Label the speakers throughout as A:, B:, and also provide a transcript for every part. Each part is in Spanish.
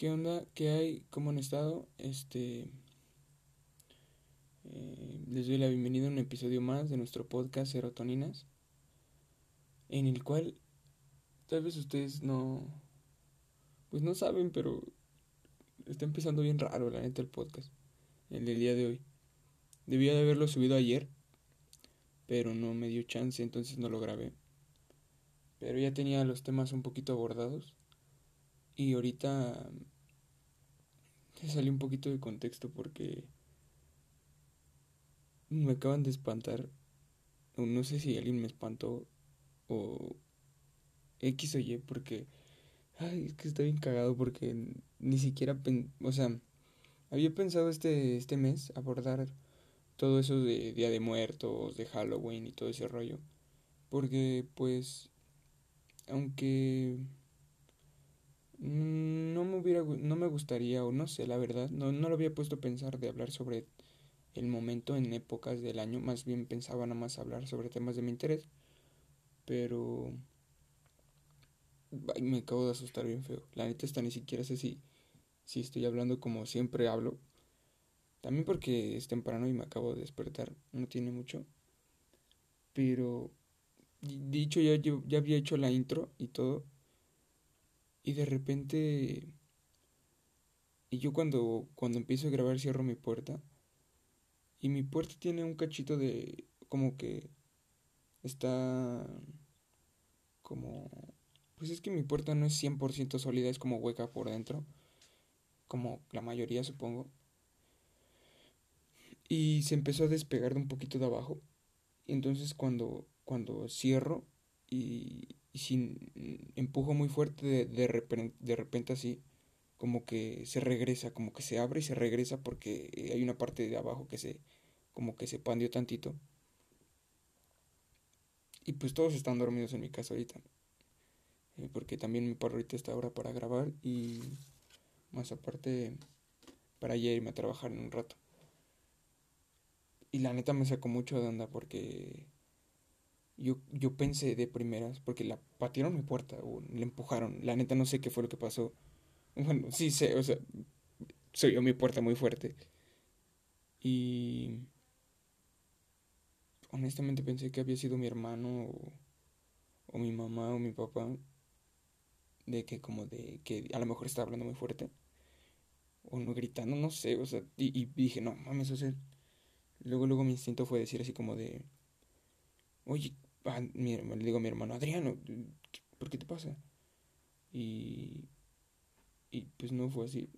A: ¿Qué onda? ¿Qué hay? ¿Cómo han estado? Este. eh, les doy la bienvenida a un episodio más de nuestro podcast Serotoninas. En el cual tal vez ustedes no. Pues no saben, pero. Está empezando bien raro, la neta, el podcast. El del día de hoy. Debía de haberlo subido ayer. Pero no me dio chance, entonces no lo grabé. Pero ya tenía los temas un poquito abordados. Y ahorita se salió un poquito de contexto porque me acaban de espantar. No sé si alguien me espantó o X o Y porque... Ay, es que está bien cagado porque ni siquiera... O sea, había pensado este, este mes abordar todo eso de Día de Muertos, de Halloween y todo ese rollo. Porque pues... Aunque no me hubiera no me gustaría o no sé la verdad no, no lo había puesto a pensar de hablar sobre el momento en épocas del año más bien pensaba nada más hablar sobre temas de mi interés pero ay, me acabo de asustar bien feo la neta está ni siquiera sé si si estoy hablando como siempre hablo también porque es temprano y me acabo de despertar no tiene mucho pero dicho ya yo ya había hecho la intro y todo y de repente, y yo cuando, cuando empiezo a grabar cierro mi puerta. Y mi puerta tiene un cachito de, como que está, como, pues es que mi puerta no es 100% sólida, es como hueca por dentro, como la mayoría supongo. Y se empezó a despegar de un poquito de abajo. Entonces cuando, cuando cierro y, y si empujo muy fuerte de, de, repente, de repente así, como que se regresa, como que se abre y se regresa porque hay una parte de abajo que se, como que se pandió tantito. Y pues todos están dormidos en mi casa ahorita. Eh, porque también me paro ahorita esta hora para grabar y más aparte para ya irme a trabajar en un rato. Y la neta me sacó mucho de onda porque yo, yo pensé de primeras, porque la patearon mi puerta o le empujaron. La neta no sé qué fue lo que pasó. Bueno, sí sé, o sea, se mi puerta muy fuerte. Y honestamente pensé que había sido mi hermano o, o mi mamá o mi papá. De que como de que a lo mejor estaba hablando muy fuerte. O no gritando, no sé, o sea, y, y dije, no mames, o sea. Luego, luego mi instinto fue decir así como de, oye, ah, mi, le digo a mi hermano, Adriano, ¿por qué te pasa? Y, y pues no fue así.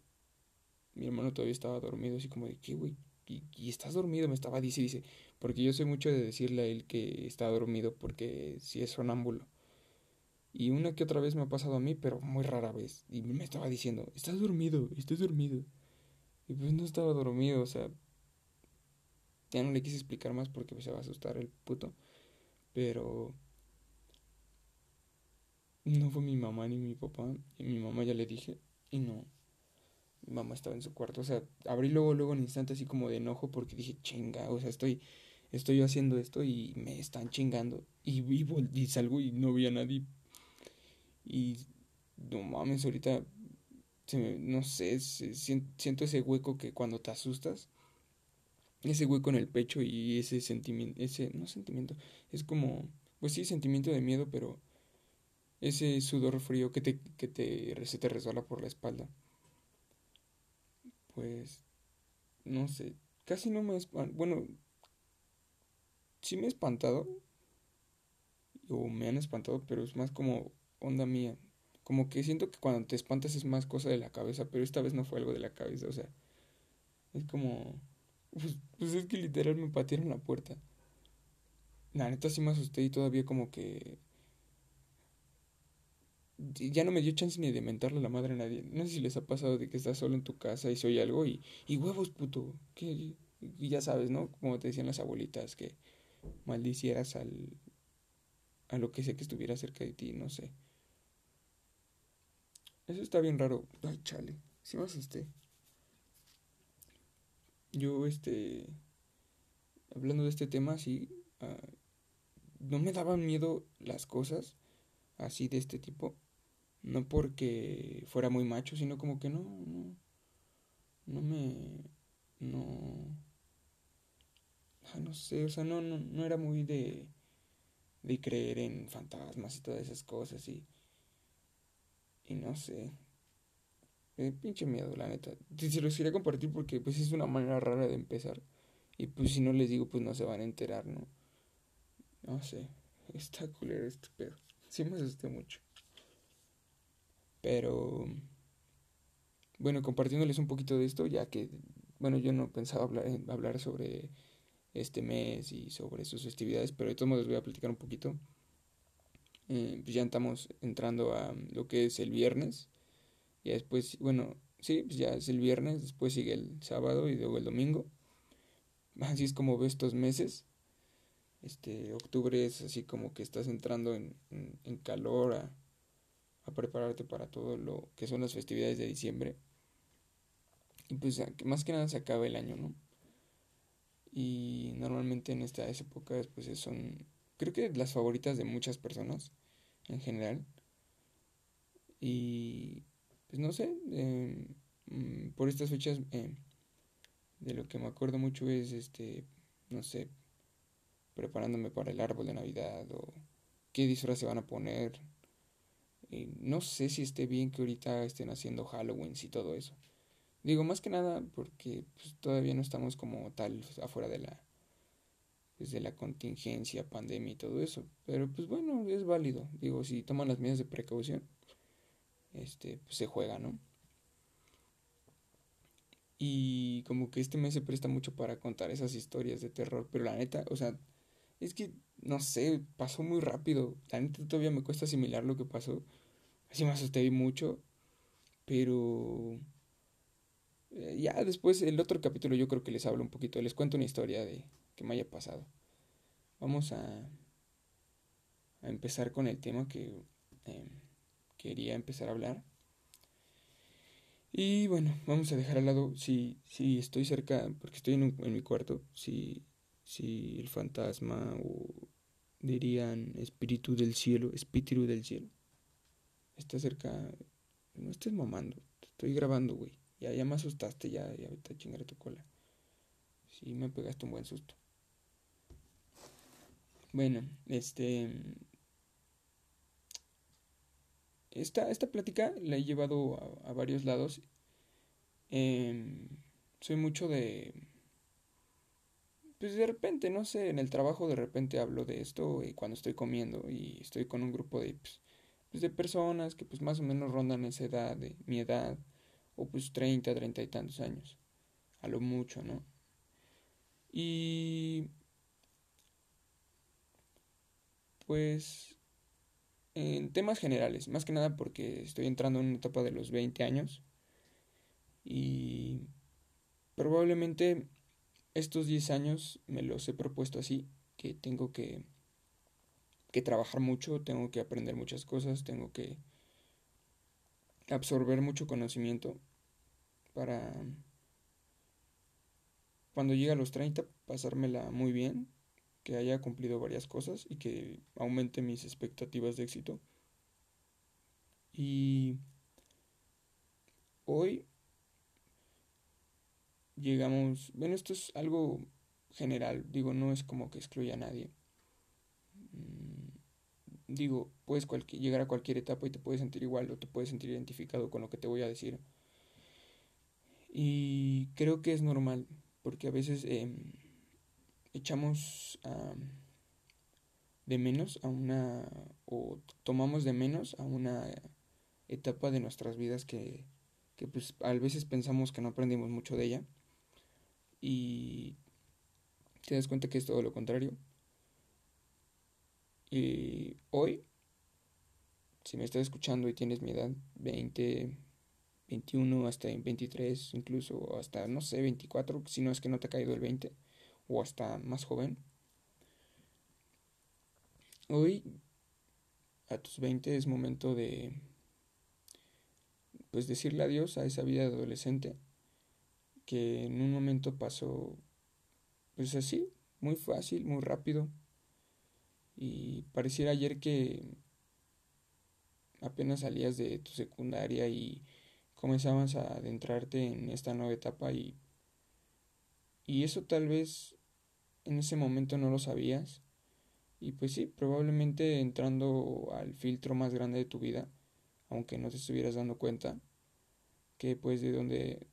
A: Mi hermano todavía estaba dormido, así como de, ¿qué, güey? ¿Y, ¿Y, estás dormido? Me estaba dice, dice, porque yo sé mucho de decirle a él que está dormido porque si es sonámbulo. Y una que otra vez me ha pasado a mí, pero muy rara vez. Y me estaba diciendo, estás dormido, estás dormido. Y pues no estaba dormido, o sea, ya no le quise explicar más porque se va a asustar el puto. Pero no fue mi mamá ni mi papá. Y mi mamá ya le dije. Y no. Mi mamá estaba en su cuarto. O sea, abrí luego, luego un instante así como de enojo porque dije, chinga, o sea, estoy, estoy haciendo esto y me están chingando. Y, y, y salgo y no vi a nadie. Y no mames, ahorita se me, no sé, siento ese hueco que cuando te asustas ese hueco en el pecho y ese sentimiento, ese, no sentimiento, es como, pues sí, sentimiento de miedo, pero ese sudor frío que te, que te, se te resbala por la espalda. Pues, no sé, casi no me, bueno, sí me he espantado, o me han espantado, pero es más como onda mía. Como que siento que cuando te espantas es más cosa de la cabeza, pero esta vez no fue algo de la cabeza, o sea, es como pues, pues es que literal me patearon la puerta. La neta sí me asusté y todavía como que... Ya no me dio chance ni de mentarle a la madre a nadie. No sé si les ha pasado de que estás solo en tu casa y soy algo y... Y huevos, puto. Que... Ya sabes, ¿no? Como te decían las abuelitas, que maldicieras al... A lo que sé que estuviera cerca de ti, no sé. Eso está bien raro. Ay, chale. Sí me asusté yo, este, hablando de este tema, sí, uh, no me daban miedo las cosas así de este tipo, No porque fuera muy macho, sino como que no, no, no me, no, ah, no sé, o sea, no, no, no era muy de, de creer en fantasmas y todas esas cosas y, y no sé, pinche miedo, la neta. Se los quería compartir porque pues es una manera rara de empezar. Y pues si no les digo, pues no se van a enterar, ¿no? No sé. Está culero este pedo. Sí me asusté mucho. Pero... Bueno, compartiéndoles un poquito de esto, ya que, bueno, yo no pensaba hablar, hablar sobre este mes y sobre sus festividades, pero de todos modos voy a platicar un poquito. Eh, pues ya estamos entrando a lo que es el viernes. Y después, bueno, sí, pues ya es el viernes, después sigue el sábado y luego el domingo. Así es como veo estos meses. Este, octubre es así como que estás entrando en, en, calor a, a, prepararte para todo lo que son las festividades de diciembre. Y pues más que nada se acaba el año, ¿no? Y normalmente en estas épocas pues son, creo que las favoritas de muchas personas en general. Y pues no sé, eh, mm, por estas fechas eh, de lo que me acuerdo mucho es, este, no sé, preparándome para el árbol de Navidad o qué disfraz se van a poner. no sé si esté bien que ahorita estén haciendo Halloween y todo eso. Digo, más que nada porque pues, todavía no estamos como tal afuera de la pues, de la contingencia, pandemia y todo eso. Pero pues bueno, es válido. Digo, si toman las medidas de precaución, este, pues se juega, ¿no? Y como que este mes se presta mucho para contar esas historias de terror, pero la neta, o sea, es que, no sé, pasó muy rápido. La neta todavía me cuesta asimilar lo que pasó. Así me asusté mucho, pero... Eh, ya después, el otro capítulo yo creo que les hablo un poquito, les cuento una historia de que me haya pasado. Vamos a, a empezar con el tema que... Em, quería empezar a hablar. Y bueno, vamos a dejar al lado si, si estoy cerca, porque estoy en, en mi cuarto, si, si el fantasma o dirían espíritu del cielo, espíritu del cielo, está cerca, no estés mamando, estoy grabando, güey. Ya, ya me asustaste, ya, ya ahorita chingaré tu cola. Sí, me pegaste un buen susto. Bueno, este, esta, esta plática la he llevado a, varios lados. Em, soy mucho de... Pues de repente, no sé, en el trabajo de repente hablo de esto y cuando estoy comiendo y estoy con un grupo de, pues, pues de personas que pues más o menos rondan esa edad, de mi edad, o pues 30, 30 y tantos años, a lo mucho, ¿no? Y pues en temas generales, más que nada porque estoy entrando en una etapa de los 20 años y probablemente estos 10 años me los he propuesto así, que tengo que, que trabajar mucho, tengo que aprender muchas cosas, tengo que absorber mucho conocimiento para cuando llegue a los 30 pasármela muy bien que haya cumplido varias cosas y que aumente mis expectativas de éxito. Y hoy llegamos, bueno, esto es algo general, digo, no es como que excluya a nadie. Mm, digo, puedes llegar a cualquier etapa y te puedes sentir igual o te puedes sentir identificado con lo que te voy a decir. Y creo que es normal, porque a veces em, echamos de menos a una o tomamos de menos a una etapa de nuestras vidas que, que pues a veces pensamos que no aprendimos mucho de ella. Y te das cuenta que es todo lo contrario. Y hoy si me estás escuchando y tienes mi edad 20 21 hasta 23 incluso hasta no sé 24 si no es que no te ha caído el 20 o hasta más joven. Hoy, a tus 20 es momento de, pues decirle adiós a esa vida de adolescente que en un momento pasó, pues así, muy fácil, muy rápido. Y pareciera ayer que apenas salías de tu secundaria y comenzabas a adentrarte en esta nueva etapa y, y eso tal vez en ese momento no lo sabías y pues sí, probablemente entrando al filtro más grande de tu vida, aunque no te estuvieras dando cuenta, que pues de donde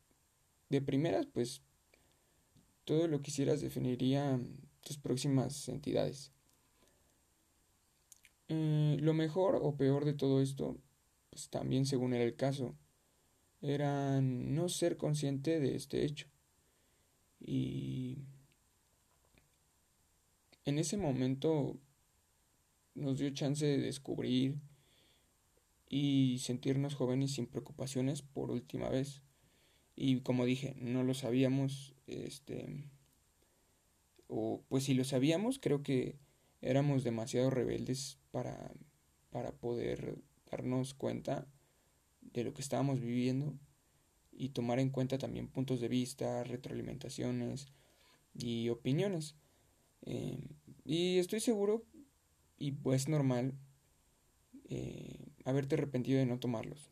A: de primeras pues todo lo que hicieras definiría tus próximas entidades. Eh, lo mejor o peor de todo esto, pues también según era el caso, era no ser consciente de este hecho. Y en ese momento nos dio chance de descubrir y sentirnos jóvenes sin preocupaciones por última vez. Y como dije, no lo sabíamos, este o pues si lo sabíamos, creo que éramos demasiado rebeldes para, para poder darnos cuenta de lo que estábamos viviendo y tomar en cuenta también puntos de vista, retroalimentaciones y opiniones. Eh, y estoy seguro, y pues normal, eh, haberte arrepentido de no tomarlos.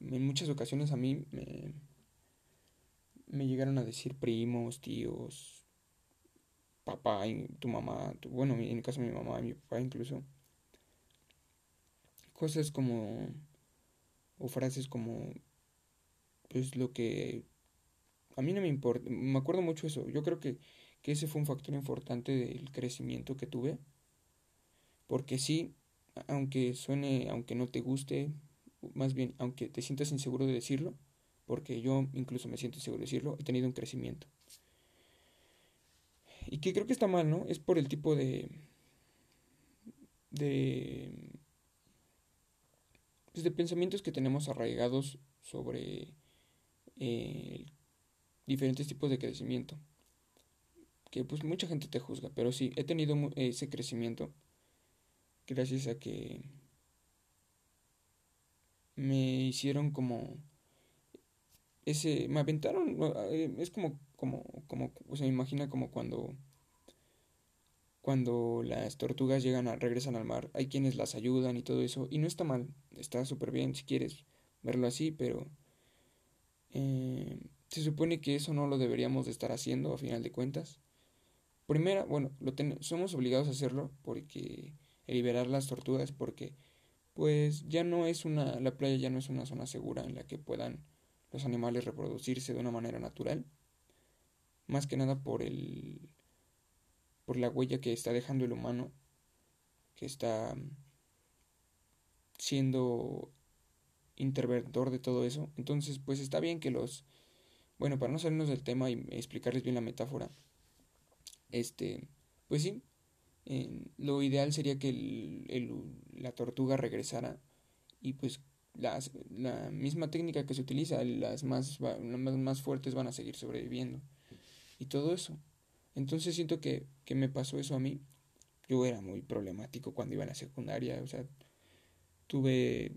A: En muchas ocasiones a mí me, me llegaron a decir primos, tíos, papá y tu mamá, bueno, en el caso de mi mamá y mi papá incluso, cosas como, o frases como, pues lo que, a mí no me importa, me acuerdo mucho eso, yo creo que, que ese fue un factor importante del crecimiento que tuve, porque sí, aunque suene, aunque no te guste, más bien, aunque te sientas inseguro de decirlo, porque yo incluso me siento inseguro de decirlo, he tenido un crecimiento. Y que creo que está mal, ¿no? Es por el tipo de. de. Pues de pensamientos que tenemos arraigados sobre eh, diferentes tipos de crecimiento. Que pues mucha gente te juzga, pero sí, he tenido ese crecimiento gracias a que me hicieron como ese me aventaron eh, es como como como o me imagina como cuando cuando las tortugas llegan a regresan al mar, hay quienes las ayudan y todo eso y no está mal, está súper bien si quieres verlo así, pero eh, se supone que eso no lo deberíamos de estar haciendo a final de cuentas. Primera, bueno, lo somos obligados a hacerlo porque liberar las tortugas porque pues ya no es una la playa ya no es una zona segura en la que puedan los animales reproducirse de una manera natural, más que nada por el por la huella que está dejando el humano, que está siendo interventor de todo eso. Entonces, pues está bien que los bueno, para no salirnos del tema y explicarles bien la metáfora, este, pues sí, lo ideal sería que el, la tortuga regresara y pues las, la misma técnica que se utiliza, las más, las más fuertes van a seguir sobreviviendo. Y todo eso. Entonces siento que, que me pasó eso a mí. Yo era muy problemático cuando iba a la secundaria. O sea, tuve...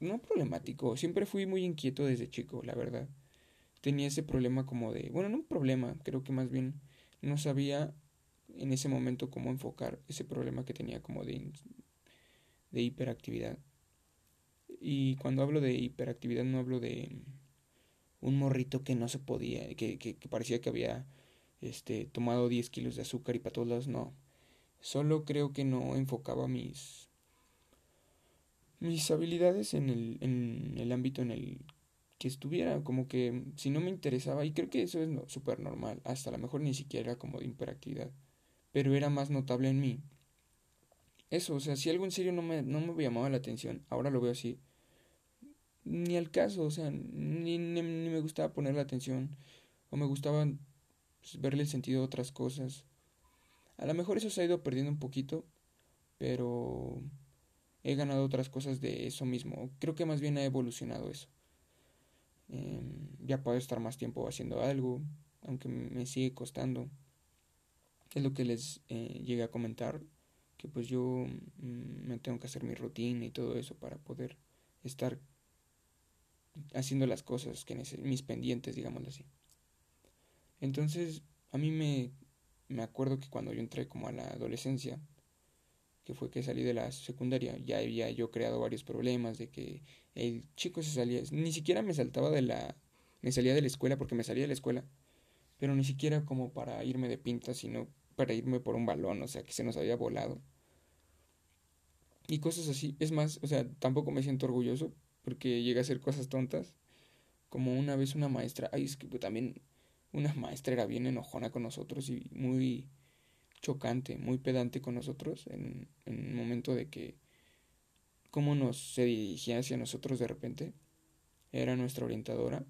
A: No problemático, siempre fui muy inquieto desde chico, la verdad. Tenía ese problema como de... Bueno, no un problema, creo que más bien no sabía en ese momento cómo enfocar ese problema que tenía como de, de hiperactividad. Y cuando hablo de hiperactividad no hablo de un morrito que no se podía, que, que, parecía que había este, tomado 10 kilos de azúcar y para no. Solo creo que no enfocaba mis, mis habilidades en el, en el ámbito en el que estuviera, como que si no me interesaba, y creo que eso es súper normal, hasta a lo mejor ni siquiera como de hiperactividad, pero era más notable en mí. Eso, o sea, si algo en serio no me, no me llamaba la atención, ahora lo veo así, ni al caso, o sea, ni, ni, me gustaba poner la atención o me gustaba pues, verle el sentido a otras cosas. A lo mejor eso se ha ido perdiendo un poquito, pero he ganado otras cosas de eso mismo. Creo que más bien ha evolucionado eso. Em, ya puedo estar más tiempo haciendo algo, aunque me sigue costando. Es lo que les eh, llegué a comentar, que pues yo mm, me tengo que hacer mi rutina y todo eso para poder estar haciendo las cosas que mis pendientes, digámoslo así. Entonces, a mí me, me acuerdo que cuando yo entré como a la adolescencia, que fue que salí de la secundaria, ya había yo creado varios problemas de que el chico se salía, ni siquiera me saltaba de la, me salía de la escuela porque me salía de la escuela, pero ni siquiera como para irme de pinta, sino para irme por un balón, o sea, que se nos había volado. Y cosas así, es más, o sea, tampoco me siento orgulloso porque llegué a hacer cosas tontas, como una vez una maestra, ay, es que también una maestra era bien enojona con nosotros y muy chocante, muy pedante con nosotros en, en un momento de que cómo nos se dirigía hacia nosotros de repente. Era nuestra orientadora.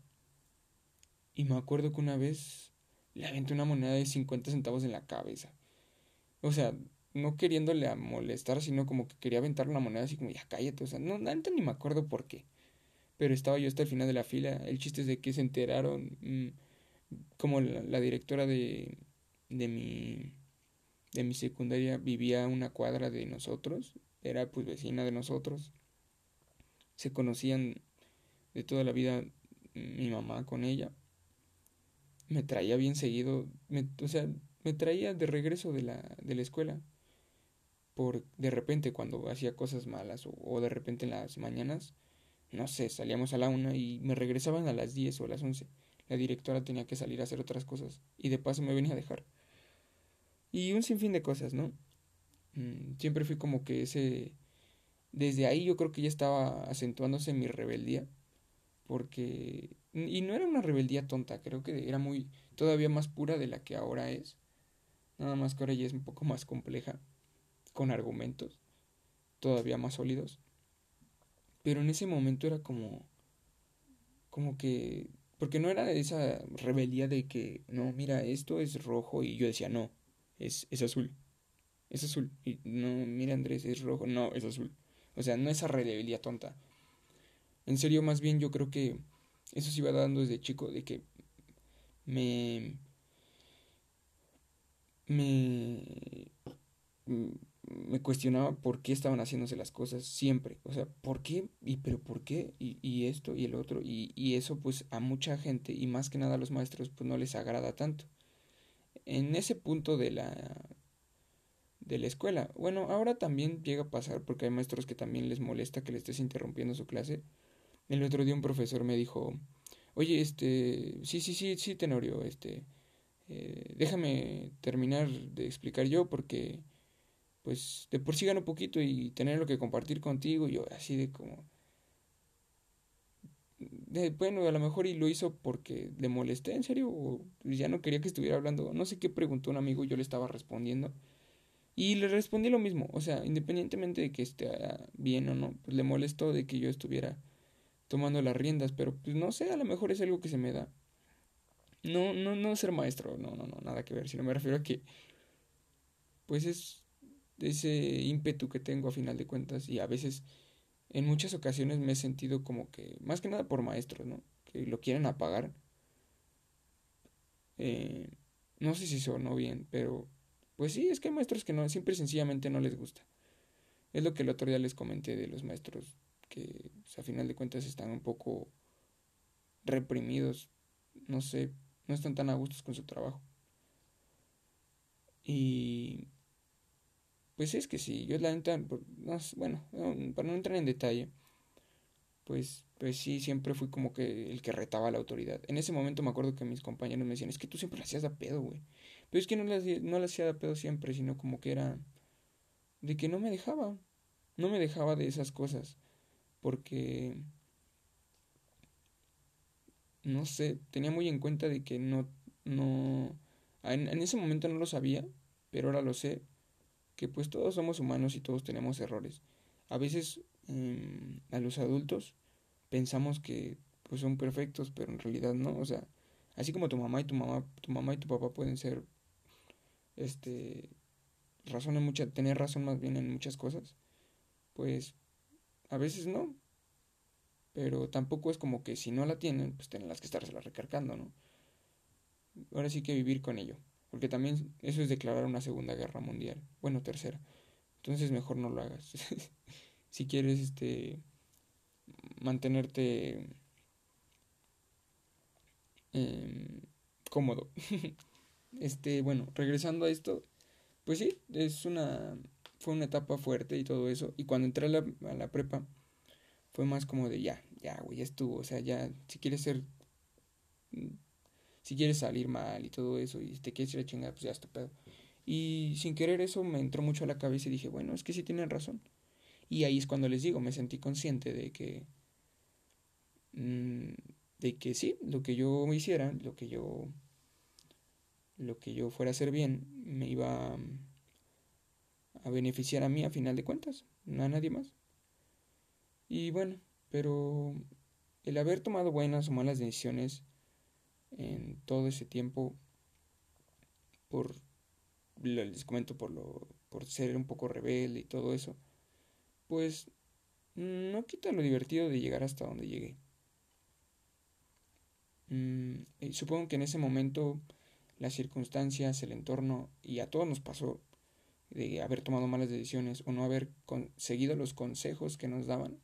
A: Y me acuerdo que una vez le aventé una moneda de 50 centavos en la cabeza. O sea, no queriéndole a molestar, sino como que quería aventar una moneda así como, ya cállate. O sea, no, antes ni me acuerdo por qué. Pero estaba yo hasta el final de la fila. El chiste es de que se enteraron, mm, como la, directora de, de mi de mi secundaria vivía a una cuadra de nosotros, era pues vecina de nosotros. Se conocían de toda la vida mi mamá con ella. Me traía bien seguido, o sea, me traía de regreso de la, de la escuela. Por de repente cuando hacía cosas malas o, o de repente en las mañanas, no sé, salíamos a la una y me regresaban a las diez o a las once. La directora tenía que salir a hacer otras cosas y de paso me venía a dejar. Y un sinfín de cosas, ¿no? Mm, siempre fui como que ese... Desde ahí yo creo que ya estaba acentuándose mi rebeldía. Porque... Y no era una rebeldía tonta, creo que era muy... todavía más pura de la que ahora es. Nada más que ahora ya es un poco más compleja. Con argumentos. Todavía más sólidos. Pero en ese momento era como... Como que... Porque no era esa rebeldía de que, no, mira, esto es rojo y yo decía, no, es, es azul. Es azul. Y no, mira Andrés, es rojo. No, es azul. O sea, no esa rebeldía tonta. En serio, más bien yo creo que eso se iba dando desde chico, de que me... me... me cuestionaba por qué estaban haciéndose las cosas siempre. O sea, ¿por qué? ¿Y pero por qué? Y, y esto y el otro. Y, y eso pues a mucha gente y más que nada a los maestros pues no les agrada tanto en ese punto de la de la escuela. Bueno, ahora también llega a pasar porque hay maestros que también les molesta que le estés interrumpiendo su clase. El otro día un profesor me dijo, oye, este, sí, sí, sí, sí, Tenorio, este, eh, déjame terminar de explicar yo porque, pues, de por sí gano poquito y tener lo que compartir contigo, yo así de como, bueno, a lo mejor y lo hizo porque le molesté, en serio, o ya no quería que estuviera hablando. No sé qué preguntó un amigo yo le estaba respondiendo. Y le respondí lo mismo, o sea, independientemente de que esté bien o no, pues le molestó de que yo estuviera tomando las riendas, pero pues no sé, a lo mejor es algo que se me da. No, no, no ser maestro, no, no, no, nada que ver, sino me refiero a que, pues es ese ímpetu que tengo a final de cuentas y a veces en muchas ocasiones me he sentido como que, más que nada por maestros, ¿no? Que lo quieren apagar. Eh, no sé si sonó bien, pero pues sí, es que hay maestros que no, siempre sencillamente no les gusta. Es lo que el otro día les comenté de los maestros que a final de cuentas están un poco reprimidos, no sé, no están tan a gustos con su trabajo. Y pues es que sí, yo la neta, bueno, para no entrar en detalle, pues, pues sí, siempre fui como que el que retaba a la autoridad. En ese momento me acuerdo que mis compañeros me decían, es que tú siempre la hacías de pedo, güey. Pero es que no la, no la hacía de pedo siempre, sino como que era de que no me dejaba, no me dejaba de esas cosas, porque, no sé, tenía muy en cuenta de que no, no, en ese momento no lo sabía, pero ahora lo sé, que pues todos somos humanos y todos tenemos errores. A veces em, a los adultos pensamos que pues son perfectos, pero en realidad no, o sea, así como tu mamá y tu mamá, tu mamá y tu papá pueden ser este razón en mucha, tener razón más bien en muchas cosas, pues a veces no. Pero tampoco es como que si no la tienen, pues tienen las que estarse la recargando, ¿no? Ahora sí que vivir con ello. Porque también eso es declarar una segunda guerra mundial. Bueno, tercera. Entonces mejor no lo hagas. si quieres este mantenerte em, cómodo. este, bueno, regresando a esto, pues sí, es una fue una etapa fuerte y todo eso. Y cuando entré a la, prepa, fue más como de ya, ya, güey, ya estuvo. O sea, ya, si quieres ser. Si quieres salir mal y todo eso, y te quieres ir a chingar, pues ya estupendo. Y sin querer eso me entró mucho a la cabeza y dije, bueno, es que sí tienen razón. Y ahí es cuando les digo, me sentí consciente de que. Mmm, de que sí, lo que yo hiciera, lo que yo. Lo que yo fuera a hacer bien, me iba a beneficiar a mí a final de cuentas, no a nadie más. Y bueno, pero el haber tomado buenas o malas decisiones en todo ese tiempo, por, les comento, por, lo, por ser un poco rebelde y todo eso, pues no quita lo divertido de llegar hasta donde llegué. Mm, y supongo que en ese momento las circunstancias, el entorno, y a todos nos pasó, de haber tomado malas decisiones o no haber seguido los consejos que nos daban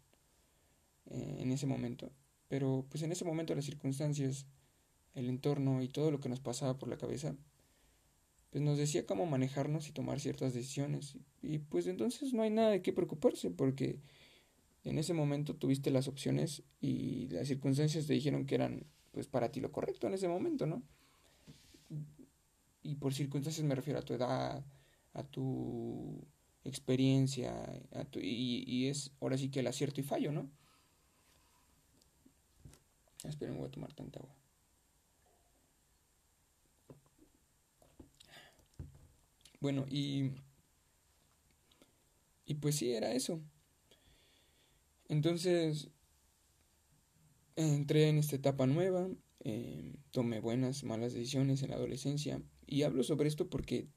A: eh, en ese momento. Pero pues en ese momento las circunstancias, el entorno y todo lo que nos pasaba por la cabeza, pues nos decía cómo manejarnos y tomar ciertas decisiones. Y pues entonces no hay nada de qué preocuparse porque en ese momento tuviste las opciones y las circunstancias te dijeron que eran pues para ti lo correcto en ese momento, ¿no? Y por circunstancias me refiero a tu edad, a tu experiencia a tu, y, y, es ahora sí que el acierto y fallo, ¿no? Esperen, voy a tomar tanta agua. Bueno, y, y pues sí, era eso. Entonces, entré en esta etapa nueva, eh, tomé buenas, malas decisiones en la adolescencia y hablo sobre esto porque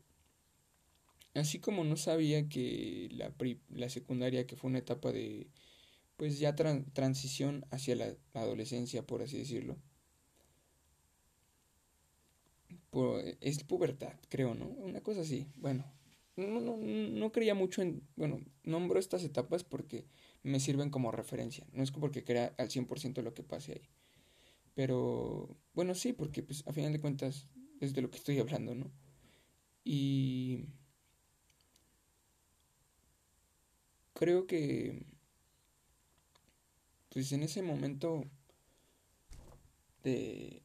A: Así como no sabía que la, la secundaria, que fue una etapa de, pues ya transición hacia la adolescencia, por así decirlo. es pubertad, creo, ¿no? Una cosa así. Bueno, no, no, no creía mucho en, bueno, nombro estas etapas porque me sirven como referencia. No es porque crea al 100% lo que pase ahí. Pero, bueno, sí, porque pues a final de cuentas es de lo que estoy hablando, ¿no? Y creo que pues en ese momento de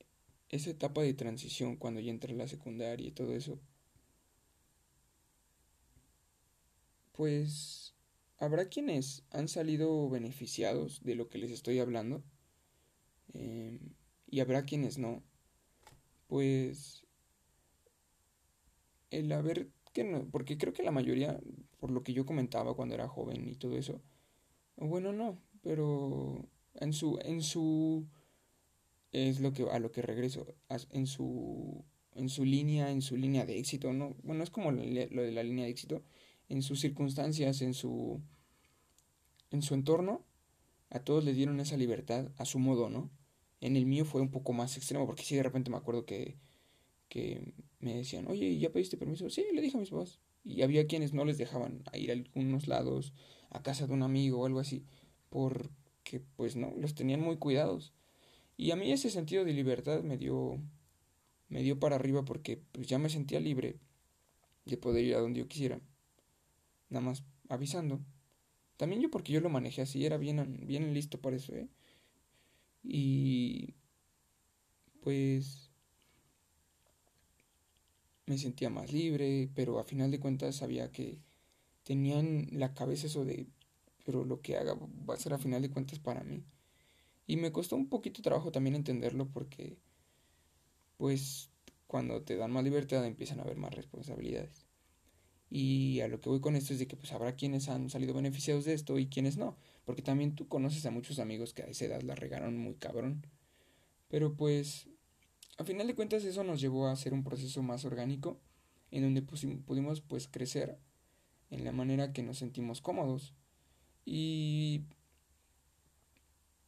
A: esa etapa de transición cuando ya entré a la secundaria y todo eso pues habrá quienes han salido beneficiados de lo que les estoy hablando em, y habrá quienes no pues el haber que no porque creo que la mayoría por lo que yo comentaba cuando era joven y todo eso. Bueno, no, pero en su en su es lo que a lo que regreso en su en su línea, en su línea de éxito, no, bueno, es como lo de la línea de éxito, en sus circunstancias, en su en su entorno, a todos les dieron esa libertad a su modo, ¿no? En el mío fue un poco más extremo, porque sí de repente me acuerdo que, que me decían, oye, ¿ya pediste permiso? Sí, le dije a mis papás. Y había quienes no les dejaban ir a algunos lados, a casa de un amigo o algo así, porque pues no, los tenían muy cuidados. Y a mí ese sentido de libertad me dio me dio para arriba porque pues ya me sentía libre de poder ir a donde yo quisiera. Nada más avisando. También yo porque yo lo manejé así, era bien, bien listo para eso, ¿eh? Y pues me sentía más libre, pero a final de cuentas sabía que tenía en la cabeza eso de, pero lo que haga va a ser a final de cuentas para mí. Y me costó un poquito trabajo también entenderlo porque, pues, cuando te dan más libertad empiezan a haber más responsabilidades. Y a lo que voy con esto es de que pues habrá quienes han salido beneficiados de esto y quienes no. Porque también tú conoces a muchos amigos que a esa edad la regaron muy cabrón. Pero pues a final de cuentas eso nos llevó a hacer un proceso más orgánico en donde pudimos pues crecer en la manera que nos sentimos cómodos. Y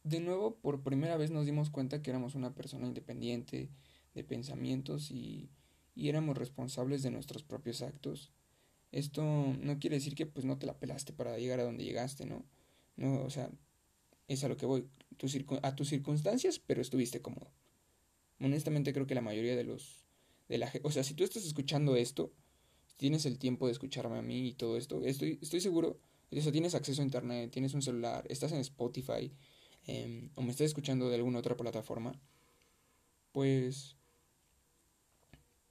A: de nuevo por primera vez nos dimos cuenta que éramos una persona independiente de pensamientos y, y éramos responsables de nuestros propios actos. Esto no quiere decir que pues no te la pelaste para llegar a donde llegaste no no o sea es a lo que voy. A tus circunstancias pero estuviste cómodo honestamente creo que la mayoría de los de la o sea si tú estás escuchando esto tienes el tiempo de escucharme a mí y todo esto, estoy, estoy seguro, eso tienes acceso a internet, tienes un celular, estás en Spotify em, o me estás escuchando de alguna otra plataforma, pues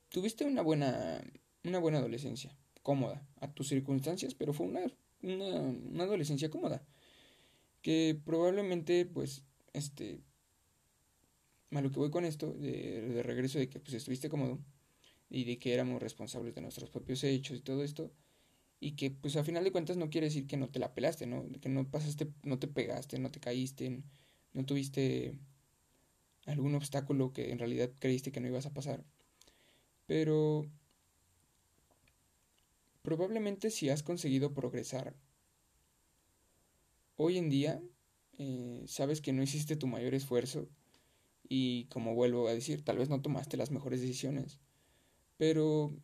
A: tuviste una buena, una buena adolescencia, cómoda, a tus circunstancias, pero fue una, una, una adolescencia cómoda, que probablemente, pues, este, a lo que voy con esto, de, regreso de que pues estuviste cómodo y de que éramos responsables de nuestros propios hechos y todo esto, y que pues a final de cuentas no quiere decir que no te la pelaste, ¿no? Que no pasaste, no te pegaste, no te caíste, no tuviste algún obstáculo que en realidad creíste que no ibas a pasar. Pero probablemente si has conseguido progresar hoy en día, eh, sabes que no hiciste tu mayor esfuerzo y como vuelvo a decir, tal vez no tomaste las mejores decisiones. Pero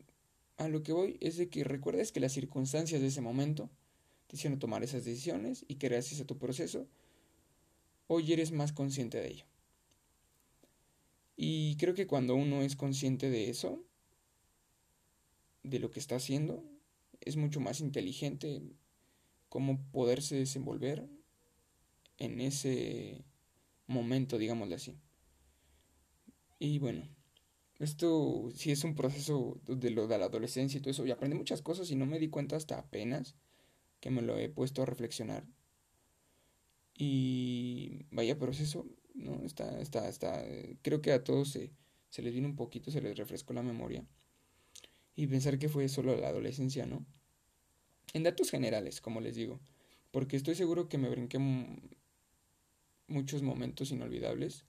A: a lo que voy es de que recuerdes que las circunstancias de ese momento te hicieron tomar esas decisiones y que gracias a tu proceso hoy eres más consciente de ello. Y creo que cuando uno es consciente de eso, de lo que está haciendo, es mucho más inteligente cómo poderse desenvolver en ese momento, digámosle así. Y bueno, esto sí es un proceso de lo de la adolescencia y todo eso. Y aprendí muchas cosas y no me di cuenta hasta apenas que me lo he puesto a reflexionar. Y vaya proceso, ¿no? Está, está, está. Creo que a todos se, se les viene un poquito, se les refrescó la memoria. Y pensar que fue solo la adolescencia, ¿no? En datos generales, como les digo. Porque estoy seguro que me brinqué muchos momentos inolvidables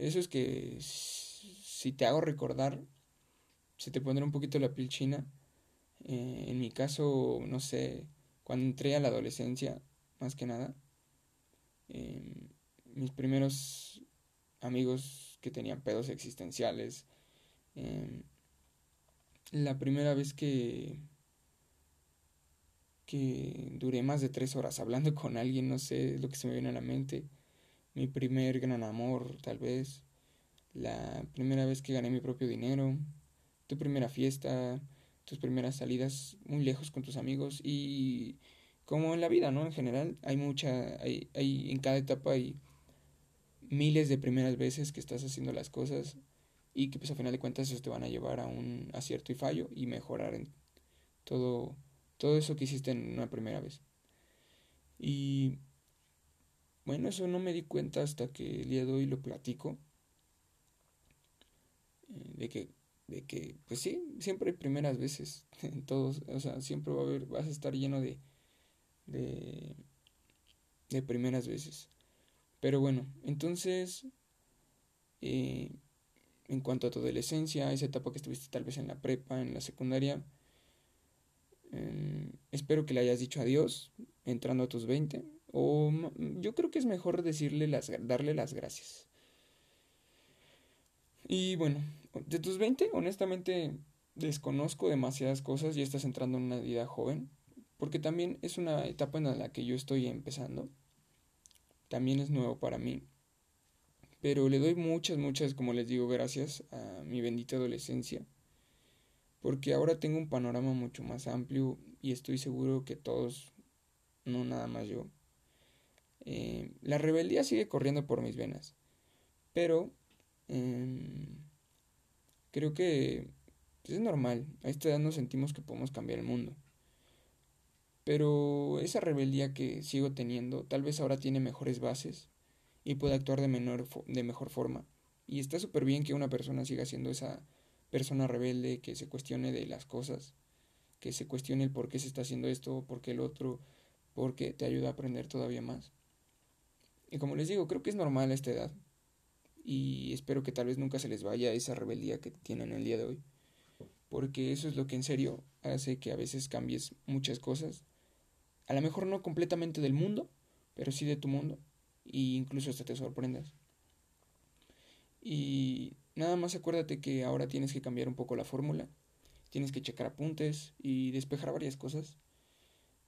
A: eso es que si te hago recordar, se te pondrá un poquito la piel china. Eh, en mi caso, no sé, cuando entré a la adolescencia, más que nada, em, mis primeros amigos que tenían pedos existenciales, em, la primera vez que que duré más de tres horas hablando con alguien, no sé, lo que se me viene a la mente mi primer gran amor, tal vez, la primera vez que gané mi propio dinero, tu primera fiesta, tus primeras salidas muy lejos con tus amigos y como en la vida, ¿no? En general, hay mucha, hay, hay en cada etapa hay miles de primeras veces que estás haciendo las cosas y que pues a final de cuentas te van a llevar a un acierto y fallo y mejorar en todo, todo eso que hiciste en una primera vez. Y bueno, eso no me di cuenta hasta que el día de hoy lo platico. Eh, de que, de que, pues sí, siempre hay primeras veces en todos. O sea, siempre va a haber, vas a estar lleno de, de, de primeras veces. Pero bueno, entonces, eh, en cuanto a tu adolescencia, esa etapa que estuviste tal vez en la prepa, en la secundaria, em, espero que le hayas dicho adiós entrando a tus 20 o yo creo que es mejor decirle las, darle las gracias. Y bueno, de tus 20, honestamente desconozco demasiadas cosas y estás entrando en una vida joven, porque también es una etapa en la que yo estoy empezando. También es nuevo para mí. Pero le doy muchas, muchas, como les digo, gracias a mi bendita adolescencia. Porque ahora tengo un panorama mucho más amplio y estoy seguro que todos, no nada más yo, eh, la rebeldía sigue corriendo por mis venas. Pero em, creo que pues, es normal. A esta edad nos sentimos que podemos cambiar el mundo. Pero esa rebeldía que sigo teniendo tal vez ahora tiene mejores bases y puede actuar de, menor, de mejor forma. Y está súper bien que una persona siga siendo esa persona rebelde, que se cuestione de las cosas, que se cuestione el por qué se está haciendo esto, por qué el otro, porque te ayuda a aprender todavía más. Y como les digo, creo que es normal a esta edad. Y espero que tal vez nunca se les vaya esa rebeldía que tienen el día de hoy. Porque eso es lo que en serio hace que a veces cambies muchas cosas. A lo mejor no completamente del mundo, pero sí de tu mundo. Y incluso hasta te sorprendas. Y nada más acuérdate que ahora tienes que cambiar un poco la fórmula. Tienes que checar apuntes y despejar varias cosas.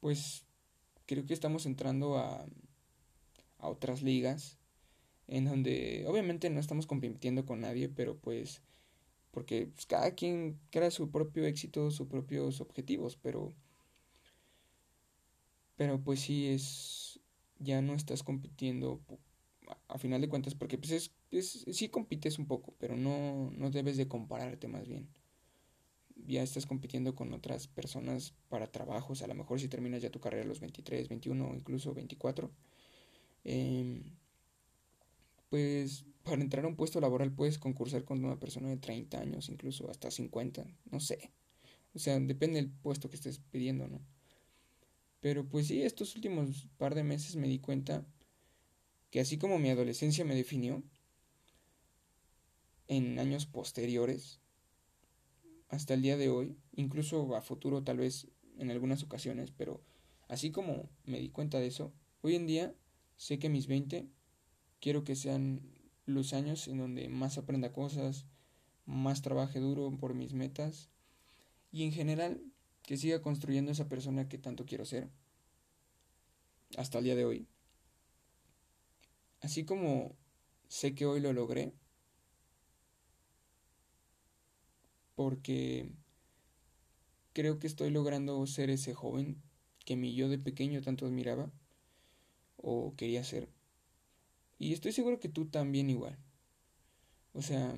A: Pues creo que estamos entrando a a otras ligas en donde obviamente no estamos compitiendo con nadie, pero pues porque pues, cada quien crea su propio éxito, sus propios objetivos, pero pero pues sí es ya no estás compitiendo a, final de cuentas porque pues es, es sí compites un poco, pero no no debes de compararte más bien. Ya estás compitiendo con otras personas para trabajos, a lo mejor si terminas ya tu carrera a los 23, 21 incluso 24. Eh, pues para entrar a un puesto laboral puedes concursar con una persona de 30 años, incluso hasta 50, no sé. O sea, depende del puesto que estés pidiendo, ¿no? Pero pues sí, estos últimos par de meses me di cuenta que así como mi adolescencia me definió, en años posteriores, hasta el día de hoy, incluso a futuro tal vez en algunas ocasiones, pero así como me di cuenta de eso, hoy en día sé que mis 20 quiero que sean los años en donde más aprenda cosas, más trabaje duro por mis metas y en general que siga construyendo esa persona que tanto quiero ser hasta el día de hoy. Así como sé que hoy lo logré porque creo que estoy logrando ser ese joven que mi yo de pequeño tanto admiraba o quería ser. Y estoy seguro que tú también igual. O sea,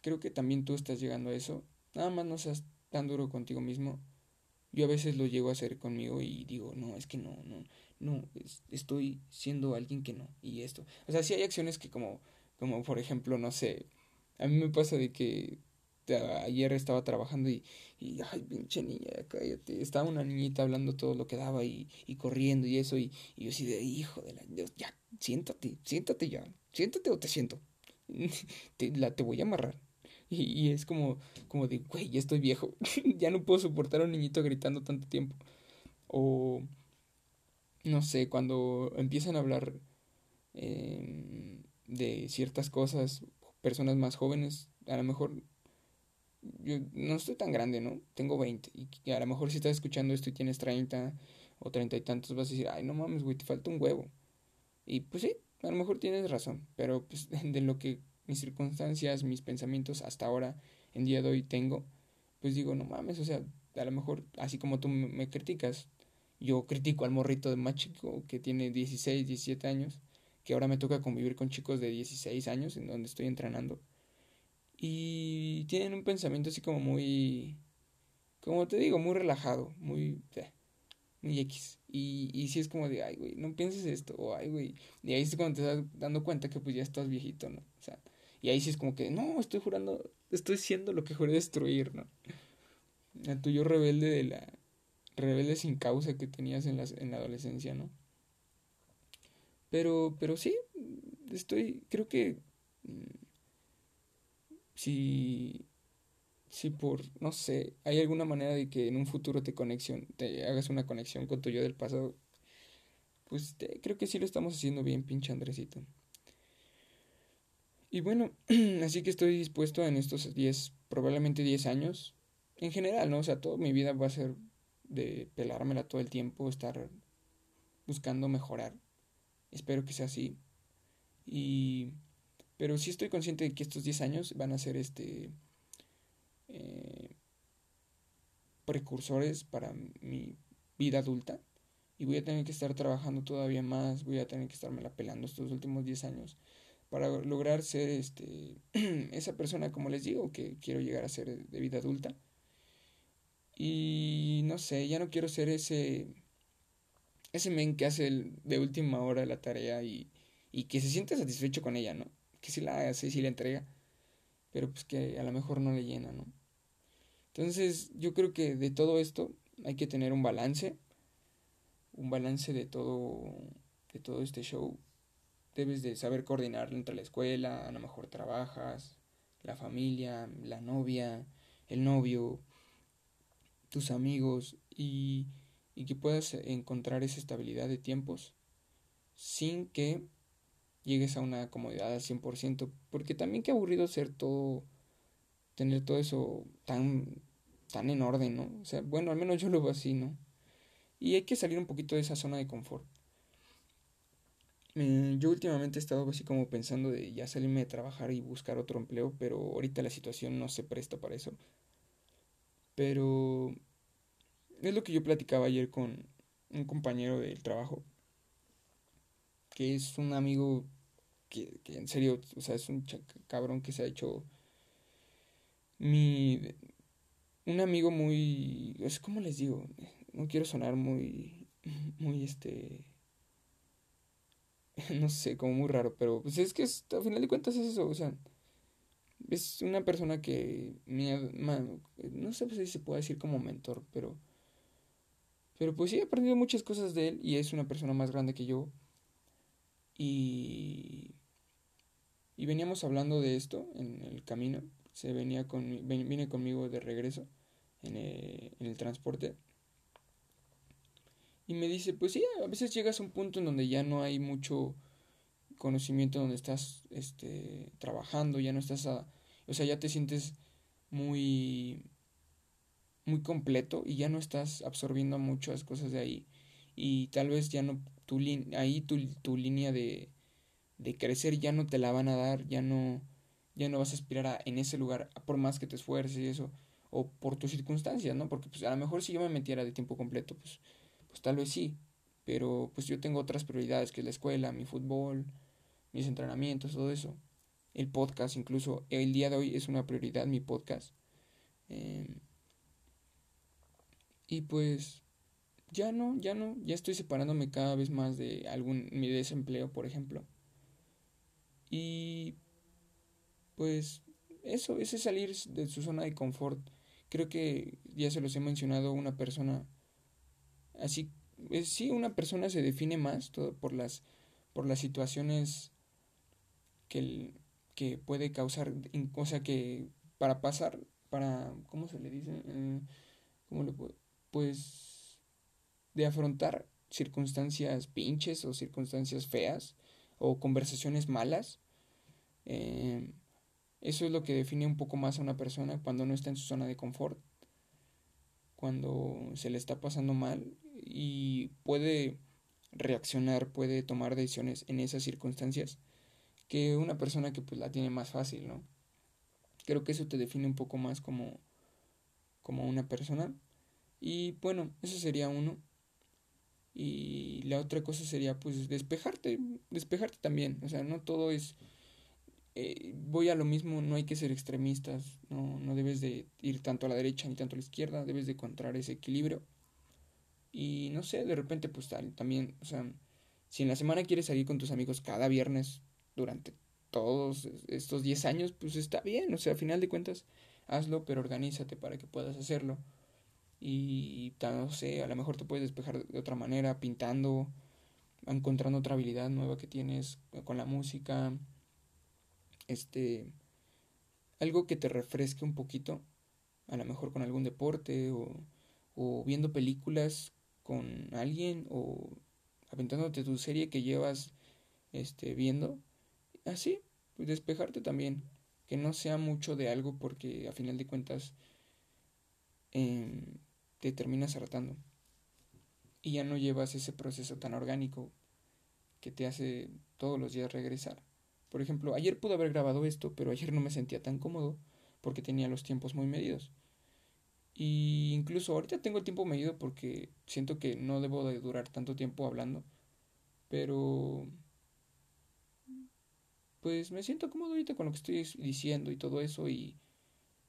A: creo que también tú estás llegando a eso. Nada más no seas tan duro contigo mismo. Yo a veces lo llego a hacer conmigo y digo, no, es que no, no, no, estoy siendo alguien que no. Y esto. O sea, sí hay acciones que como, como por ejemplo, no sé, a mí me pasa de que ayer estaba trabajando y, ay, pinche niña, cállate. Estaba una niñita hablando todo lo que daba y, corriendo y eso. Y, yo así de, hijo de la, ya, siéntate, siéntate ya, siéntate o te siento. te, la, te voy a amarrar. Y, es como, como de, güey, ya estoy viejo. ya no puedo soportar a un niñito gritando tanto tiempo. O, no sé, cuando empiezan a hablar eh, de ciertas cosas, personas más jóvenes, a lo mejor yo no estoy tan grande, ¿no? Tengo 20 y a lo mejor si estás escuchando esto y tienes 30 o 30 y tantos vas a decir, ay, no mames, güey, te falta un huevo. Y pues sí, a lo mejor tienes razón, pero pues de lo que mis circunstancias, mis pensamientos hasta ahora, en día de hoy tengo, pues digo, no mames, o sea, a lo mejor así como tú me criticas, yo critico al morrito de más chico que tiene 16, 17 años, que ahora me toca convivir con chicos de 16 años en donde estoy entrenando y tienen un pensamiento así como muy, como te digo, muy relajado, muy, muy X. Y, y si es como de, ay, güey, no pienses esto, o ay, güey. Y ahí es cuando te estás dando cuenta que pues ya estás viejito, ¿no? O sea, y ahí sí es como que, no, estoy jurando, estoy siendo lo que juré destruir, ¿no? El tuyo rebelde de la, rebelde sin causa que tenías en la, en la adolescencia, ¿no? Pero, pero sí, estoy, creo que mm, si, si por, no sé, hay alguna manera de que en un futuro te conexión, te hagas una conexión con tu yo del pasado, pues creo que sí lo estamos haciendo bien, pinche Andresito. Y bueno, así que estoy dispuesto en estos 10, probablemente 10 años, en general, ¿no? O sea, toda mi vida va a ser de pelármela todo el tiempo, estar buscando mejorar. Espero que sea así. Y pero sí estoy consciente de que estos 10 años van a ser este eh, precursores para mi vida adulta. Y voy a tener que estar trabajando todavía más, voy a tener que estarme la pelando estos últimos 10 años para lograr ser este esa persona como les digo que quiero llegar a ser de vida adulta. Y no sé, ya no quiero ser ese ese men que hace de última hora la tarea y, y que se siente satisfecho con ella, ¿no? Que sí la hace, sí la entrega, pero pues que a lo mejor no le llena, ¿no? Entonces yo creo que de todo esto hay que tener un balance, un balance de todo, de todo este show. Debes de saber coordinar entre la escuela, a lo mejor trabajas, la familia, la novia, el novio, tus amigos y, y que puedas encontrar esa estabilidad de tiempos sin que llegues a una comodidad al 100%, porque también qué aburrido ser todo, tener todo eso tan, tan en orden, ¿no? O sea, bueno, al menos yo lo veo así, ¿no? Y hay que salir un poquito de esa zona de confort. Eh, yo últimamente he estado así como pensando de ya salirme de trabajar y buscar otro empleo, pero ahorita la situación no se presta para eso. Pero es lo que yo platicaba ayer con un compañero del trabajo, que es un amigo que, que en serio, o sea, es un cabrón que se ha hecho mi un amigo muy es como les digo no quiero sonar muy muy este no sé como muy raro pero pues es que es, a final de cuentas es eso o sea es una persona que no sé si se puede decir como mentor pero pero pues sí he aprendido muchas cosas de él y es una persona más grande que yo y y veníamos hablando de esto en el camino se venía con, viene conmigo de regreso en el, en el transporte. Y me dice, pues sí, a veces llegas a un punto en donde ya no hay mucho conocimiento donde estás este, trabajando, ya no estás a, o sea, ya te sientes muy muy completo y ya no estás absorbiendo muchas cosas de ahí y tal vez ya no tu ahí tu, tu línea de, de crecer ya no te la van a dar, ya no ya no vas a aspirar a, en ese lugar, por más que te esfuerces y eso, o por tus circunstancias, ¿no? Porque pues a lo mejor si yo me metiera de tiempo completo, pues, pues tal vez sí, pero pues yo tengo otras prioridades, que es la escuela, mi fútbol, mis entrenamientos, todo eso. El podcast, incluso el día de hoy es una prioridad mi podcast. Em, y pues ya no, ya no, ya estoy separándome cada vez más de algún mi desempleo, por ejemplo. Y pues eso, ese salir de su zona de confort. Creo que ya se los he mencionado, una persona así, es, sí, una persona se define más todo por las, por las situaciones que, que puede causar, o sea, que para pasar, para, ¿cómo se le dice? Eh, ¿Cómo le puedo? Pues de afrontar circunstancias pinches o circunstancias feas o conversaciones malas. Eh, eso es lo que define un poco más a una persona cuando no está en su zona de confort, cuando se le está pasando mal y puede reaccionar, puede tomar decisiones en esas circunstancias que una persona que pues la tiene más fácil, ¿no? Creo que eso te define un poco más como como una persona y bueno, eso sería uno. Y la otra cosa sería pues despejarte, despejarte también, o sea, no todo es eh, voy a lo mismo, no hay que ser extremistas, no, no debes de ir tanto a la derecha ni tanto a la izquierda, debes de encontrar ese equilibrio. Y no sé, de repente pues también, o sea, si en la semana quieres salir con tus amigos cada viernes durante todos estos 10 años, pues está bien, o sea, a final de cuentas, hazlo, pero organízate para que puedas hacerlo. Y no sé, a lo mejor te puedes despejar de otra manera, pintando, encontrando otra habilidad nueva que tienes con la música, este algo que te refresque un poquito, a lo mejor con algún deporte o, o viendo películas con alguien o aventándote tu serie que llevas este viendo, así, pues despejarte también, que no sea mucho de algo porque a final de cuentas em, te terminas hartando y ya no llevas ese proceso tan orgánico que te hace todos los días regresar. Por ejemplo, ayer pude haber grabado esto, pero ayer no me sentía tan cómodo porque tenía los tiempos muy medidos. Y incluso ahorita tengo el tiempo medido porque siento que no debo de durar tanto tiempo hablando. Pero... Pues me siento cómodo ahorita con lo que estoy diciendo y todo eso y...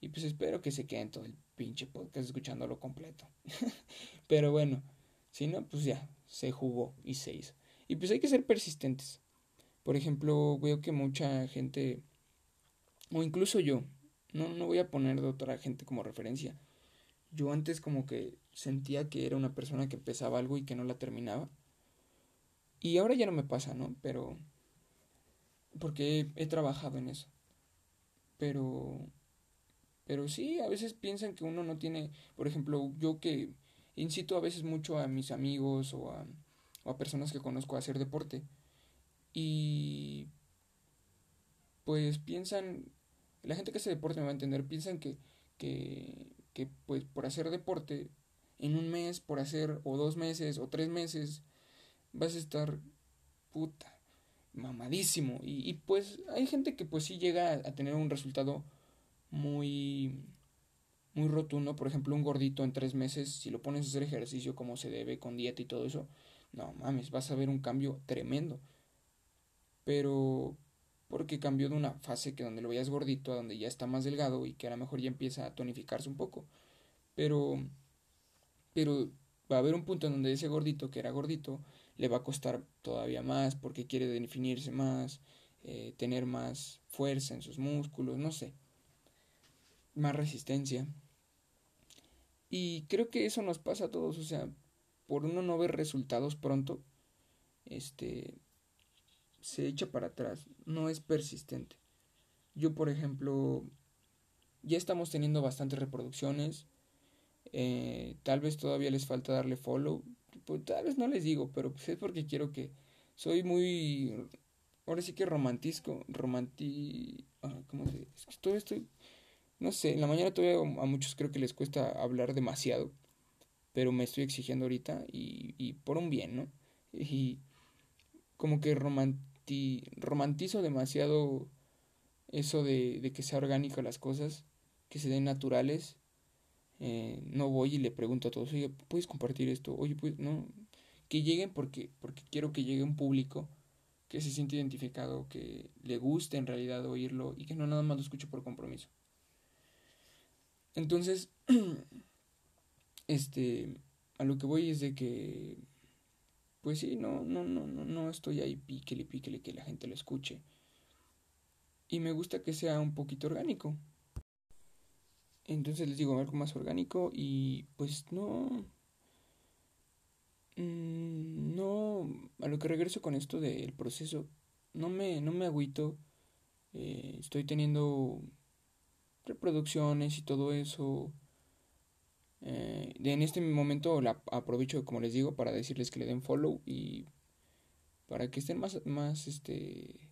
A: Y pues espero que se queden todo el pinche podcast escuchándolo completo. pero bueno, si no, pues ya, se jugó y se hizo. Y pues hay que ser persistentes. Por ejemplo, veo que mucha gente, o incluso yo, no, no voy a poner de otra gente como referencia. Yo antes como que sentía que era una persona que empezaba algo y que no la terminaba. Y ahora ya no me pasa, ¿no? Pero... Porque he, he trabajado en eso. Pero... Pero sí, a veces piensan que uno no tiene... Por ejemplo, yo que incito a veces mucho a mis amigos o a, o a personas que conozco a hacer deporte y pues piensan, la gente que hace deporte me va a entender, piensan que, que, que pues por hacer deporte en un mes, por hacer o dos meses o tres meses, vas a estar puta. mamadísimo. Y, pues hay gente que pues sí llega a, tener un resultado muy, muy rotundo. Por ejemplo, un gordito en tres meses, si lo pones a hacer ejercicio como se debe, con dieta y todo eso, no mames, vas a ver un cambio tremendo. Pero porque cambió de una fase que donde lo veías gordito a donde ya está más delgado y que a lo mejor ya empieza a tonificarse un poco. Pero, pero va a haber un punto en donde ese gordito que era gordito le va a costar todavía más porque quiere definirse más, eh, tener más fuerza en sus músculos, no sé, más resistencia. Y creo que eso nos pasa a todos, o sea, por uno no ver resultados pronto, este, se echa para atrás, no es persistente. Yo, por ejemplo, ya estamos teniendo bastantes reproducciones, eh, tal vez todavía les falta darle follow, pues tal vez no les digo, pero pues es porque quiero que soy muy ahora sí que romantisco, romanti ah, ¿cómo se Es que todavía estoy no sé, en la mañana todavía a muchos creo que les cuesta hablar demasiado, pero me estoy exigiendo ahorita y, y por un bien, ¿no? Y como que romanti, romantizo demasiado eso de, de que sea orgánico las cosas, que se den naturales eh, no voy y le pregunto a todos, oye, ¿puedes compartir esto? Oye, pues, no, que lleguen porque, porque quiero que llegue un público que se siente identificado, que le guste en realidad oírlo y que no nada más lo escuche por compromiso. Entonces, este, a lo que voy es de que, pues sí, no, no, no, no, no estoy ahí píquele, píquele que la gente lo escuche. Y me gusta que sea un poquito orgánico, entonces les digo algo más orgánico y pues no... Mm, no, a lo que regreso con esto del proceso, no me, no me agüito, eh, estoy teniendo reproducciones y todo eso. Eh, en este momento la aprovecho, como les digo, para decirles que le den follow y para que estén más, más, este,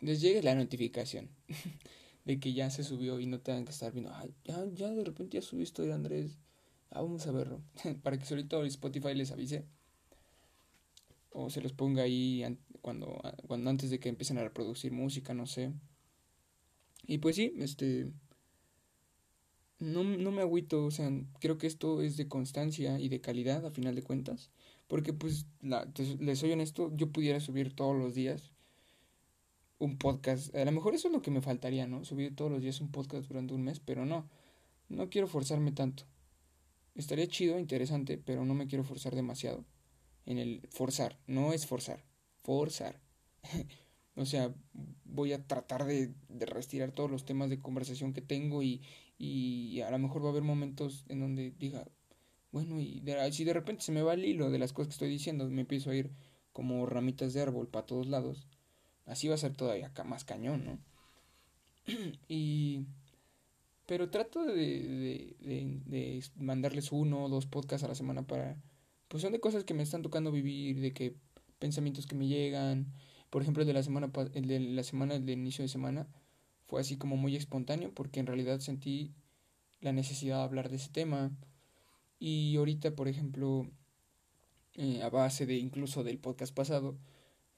A: les llegue la notificación. de que ya se subió y no tengan que estar viendo, ya, ya de repente ya subí esto de Andrés, ah, vamos a verlo, para que solito Spotify les avise o se los ponga ahí cuando, cuando antes de que empiecen a reproducir música, no sé. Y pues sí, este no, no me agüito, o sea, creo que esto es de constancia y de calidad a final de cuentas, porque pues les soy honesto, yo pudiera subir todos los días un podcast. A lo mejor eso es lo que me faltaría, ¿no? Subir todos los días un podcast durante un mes, pero no. No quiero forzarme tanto. Estaría chido, interesante, pero no me quiero forzar demasiado. En el forzar, no es forzar, forzar. o sea, voy a tratar de, de, retirar todos los temas de conversación que tengo y, y a lo mejor va a haber momentos en donde diga, bueno, y si de repente se me va el hilo de las cosas que estoy diciendo, me empiezo a ir como ramitas de árbol para todos lados Así va a ser todavía más cañón, ¿no? y... Pero trato de, de, de, de, mandarles uno o dos podcasts a la semana para... Pues son de cosas que me están tocando vivir, de que pensamientos que me llegan. Por ejemplo, el de la semana, el de la semana, el de inicio de semana, fue así como muy espontáneo porque en realidad sentí la necesidad de hablar de ese tema. Y ahorita, por ejemplo, eh, a base de incluso del podcast pasado,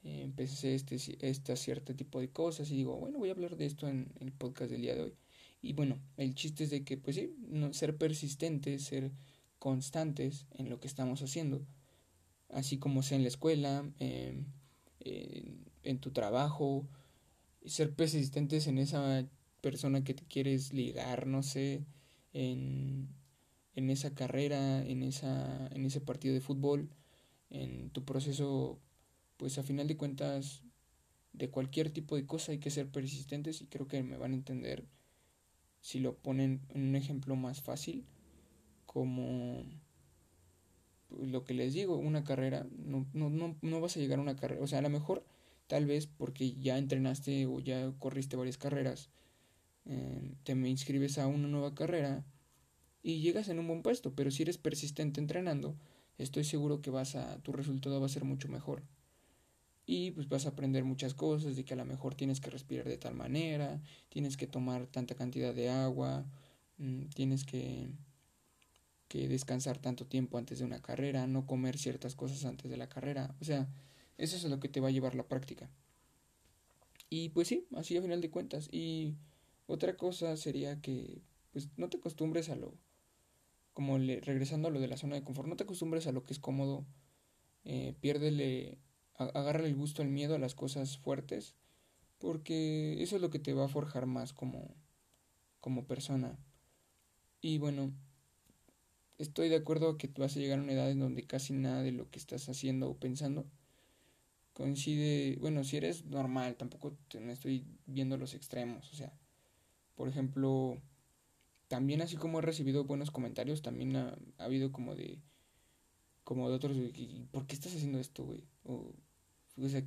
A: eh, empecé este, este cierto tipo de cosas y digo, bueno, voy a hablar de esto en, el podcast del día de hoy. Y bueno, el chiste es de que, pues sí, no, ser persistentes, ser constantes en lo que estamos haciendo, así como sea en la escuela, em, en tu trabajo, ser persistentes en esa persona que te quieres ligar, no sé, en, en esa carrera, en, esa, en ese partido de fútbol, en tu proceso pues a final de cuentas de cualquier tipo de cosa hay que ser persistentes y creo que me van a entender si lo ponen en un ejemplo más fácil como lo que les digo, una carrera, no, no, no, no vas a llegar a una carrera, o sea, a lo mejor tal vez porque ya entrenaste o ya corriste varias carreras, eh, te me inscribes a una nueva carrera y llegas en un buen puesto, pero si eres persistente entrenando, estoy seguro que vas a, tu resultado va a ser mucho mejor. Y pues vas a aprender muchas cosas de que a lo mejor tienes que respirar de tal manera, tienes que tomar tanta cantidad de agua, mm, tienes que, que descansar tanto tiempo antes de una carrera, no comer ciertas cosas antes de la carrera, o sea, Eso es lo que te va a llevar la práctica. Y pues sí, así a final de cuentas. Y otra cosa sería que pues no te acostumbres a lo como le, regresando a lo de la zona de confort, no te acostumbres a lo que es cómodo, eh, piérdele, el gusto al miedo a las cosas fuertes, porque eso es lo que te va a forjar más como, como persona. Y bueno, estoy de acuerdo que vas a llegar a una edad en donde casi nada de lo que estás haciendo o pensando coincide, bueno, si eres normal, tampoco te, estoy viendo los extremos, o sea, por ejemplo, también así como he recibido buenos comentarios, también ha, habido como de, como de otros, ¿por qué estás haciendo esto, güey? O, o sea,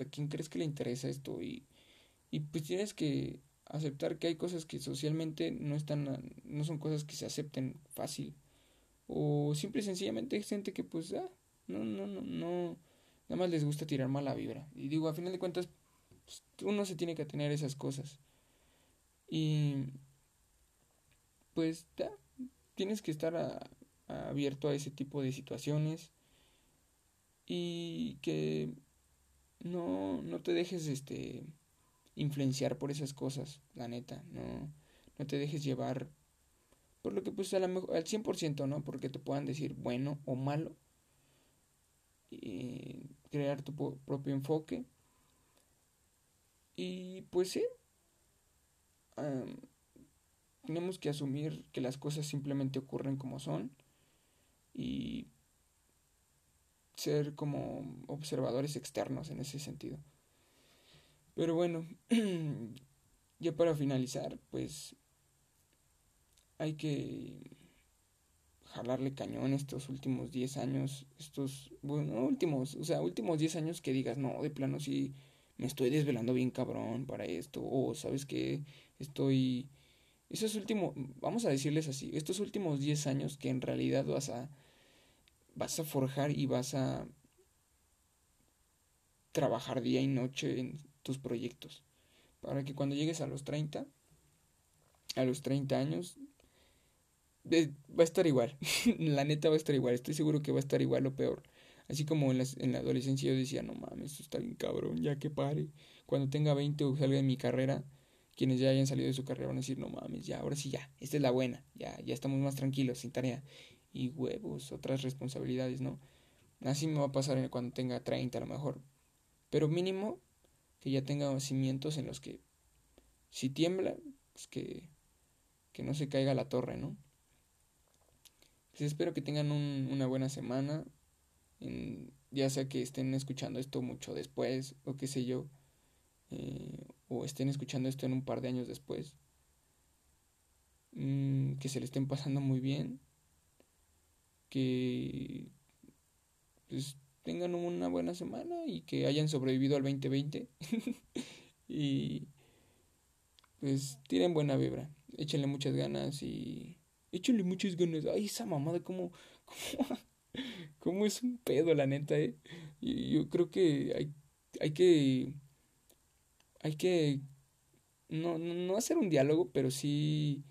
A: ¿a quién crees que le interesa esto? Y, y pues tienes que aceptar que hay cosas que socialmente no están, no son cosas que se acepten fácil. O simple y sencillamente hay gente que pues, ah, no, no, no, no, nada más les gusta tirar mala vibra. Y digo, a final de cuentas, pues, uno se tiene que atener a esas cosas. Y pues ya, tienes que estar abierto a ese tipo de situaciones y que no, no te dejes este influenciar por esas cosas, la neta, no, no te dejes llevar por lo que pues a la mejor, al 100%, ¿no? Porque te puedan decir bueno o malo y crear tu propio enfoque y pues sí tenemos que asumir que las cosas simplemente ocurren como son y ser como observadores externos en ese sentido. Pero bueno, ya para finalizar, pues hay que jalarle cañón estos últimos 10 años, estos, bueno, últimos, o sea, últimos 10 años que digas, no, de plano sí me estoy desvelando bien cabrón para esto, o sabes que estoy, esos últimos, vamos a decirles así, estos últimos 10 años que en realidad vas a, vas a forjar y vas a trabajar día y noche en tus proyectos. Para que cuando llegues a los 30, a los 30 años, va a estar igual. la neta va a estar igual. Estoy seguro que va a estar igual o peor. Así como en la, en la adolescencia yo decía, no mames, esto está bien cabrón, ya que pare. Cuando tenga 20 o salga de mi carrera, quienes ya hayan salido de su carrera van a decir, no mames, ya, ahora sí ya, esta es la buena, ya, ya estamos más tranquilos, sin tarea. Y huevos, otras responsabilidades, ¿no? Así me va a pasar cuando tenga 30 a lo mejor. Pero mínimo que ya tenga cimientos en los que si tiembla, pues que, que no se caiga la torre, ¿no? Pues espero que tengan una buena semana, ya sea que estén escuchando esto mucho después o qué sé yo, eh, o estén escuchando esto en un par de años después. Mm, que se le estén pasando muy bien, que pues tengan una buena semana y que hayan sobrevivido al 2020 y pues tiren buena vibra, échenle muchas ganas y échenle muchas ganas. Ay, esa mamada como como, es un pedo la neta, eh. Yo creo que hay hay que hay que no, no hacer un diálogo, pero sí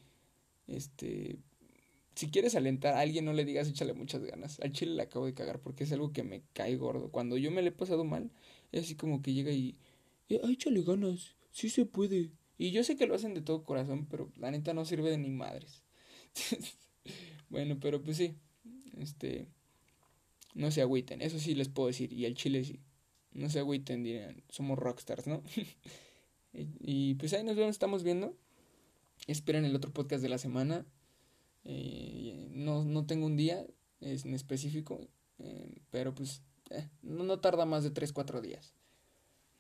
A: este si quieres alentar a alguien, no le digas échale muchas ganas. Al chile le acabo de cagar porque es algo que me cae gordo. Cuando yo me le he pasado mal, es así como que llega y. Eh, échale ganas, sí se puede. Y yo sé que lo hacen de todo corazón, pero la neta no sirve de ni madres. bueno, pero pues sí. Este. No se agüiten, eso sí les puedo decir. Y al chile sí. No se agüiten, dirán. Somos rockstars, ¿no? y pues ahí nos vemos, estamos viendo. Esperen el otro podcast de la semana. Eh, no, no tengo un día en específico, eh, pero pues eh, no, no, tarda más de 3-4 días.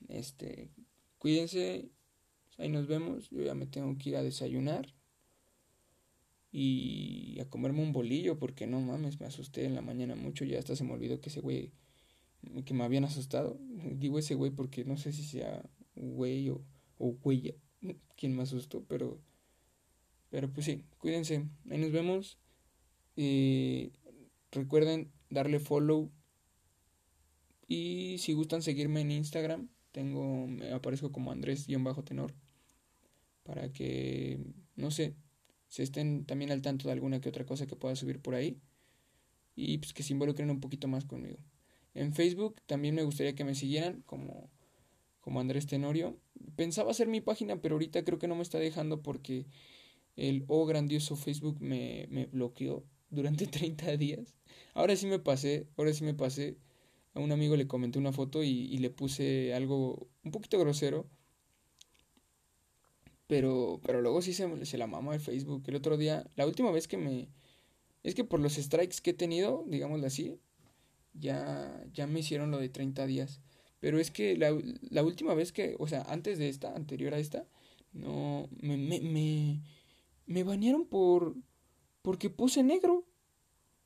A: Este, cuídense, ahí nos vemos. Yo ya me tengo que ir a desayunar y a comerme un bolillo porque no mames, me asusté en la mañana mucho. Ya hasta se me olvidó que ese güey que me habían asustado. Digo ese güey porque no sé si sea güey o, o güey quien me asustó, pero pero pues sí, cuídense. Ahí nos vemos. Y recuerden darle follow. Y si gustan seguirme en Instagram, tengo, me aparezco como Andrés-tenor. Para que, no sé, se estén también al tanto de alguna que otra cosa que pueda subir por ahí. Y pues que se involucren un poquito más conmigo. En Facebook también me gustaría que me siguieran como, como Andrés Tenorio. Pensaba hacer mi página, pero ahorita creo que no me está dejando porque el oh grandioso Facebook me, me bloqueó durante 30 días. Ahora sí me pasé, ahora sí me pasé. A un amigo le comenté una foto y, y le puse algo un poquito grosero. Pero, pero luego sí se, se la mama el Facebook. El otro día, la última vez que me... Es que por los strikes que he tenido, digámoslo así, ya, ya me hicieron lo de 30 días. Pero es que la, la última vez que, o sea, antes de esta, anterior a esta, no, me, me, me, me banearon por, porque puse negro.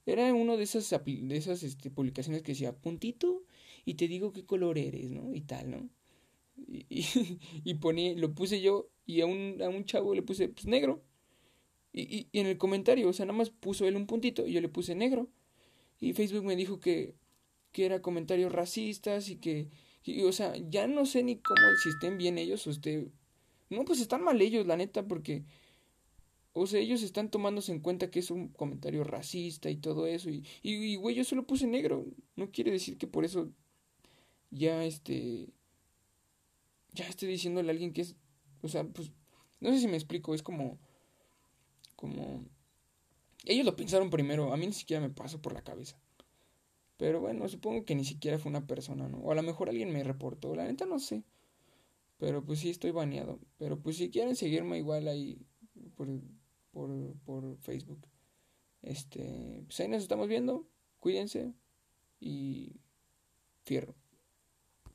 A: Era uno de esas, de esas este, publicaciones que decía puntito y te digo qué color eres, ¿no? Y tal, ¿no? Y, y, lo puse yo y a un, a un chavo le puse pues negro. Y, y, en el comentario, o sea, nada más puso él un puntito y yo le puse negro. Y Facebook me dijo que, que era comentarios racistas y que, y, o sea, ya no sé ni cómo, si estén bien ellos o. No, pues están mal ellos, la neta, porque... O sea, ellos están tomándose en cuenta que es un comentario racista y todo eso. Y, y, y güey, yo solo puse negro. No quiere decir que por eso ya este... Ya esté diciéndole a alguien que es... O sea, pues... No sé si me explico, es como... Como ellos lo pensaron primero, a mí ni siquiera me pasó por la cabeza. Pero bueno, supongo que ni siquiera fue una persona, ¿no? O a lo mejor alguien me reportó, la neta no sé. Pero pues sí estoy baneado. Pero pues si quieren seguirme igual ahí por, por, por Facebook. Este, pues ahí nos estamos viendo. Cuídense y fierro.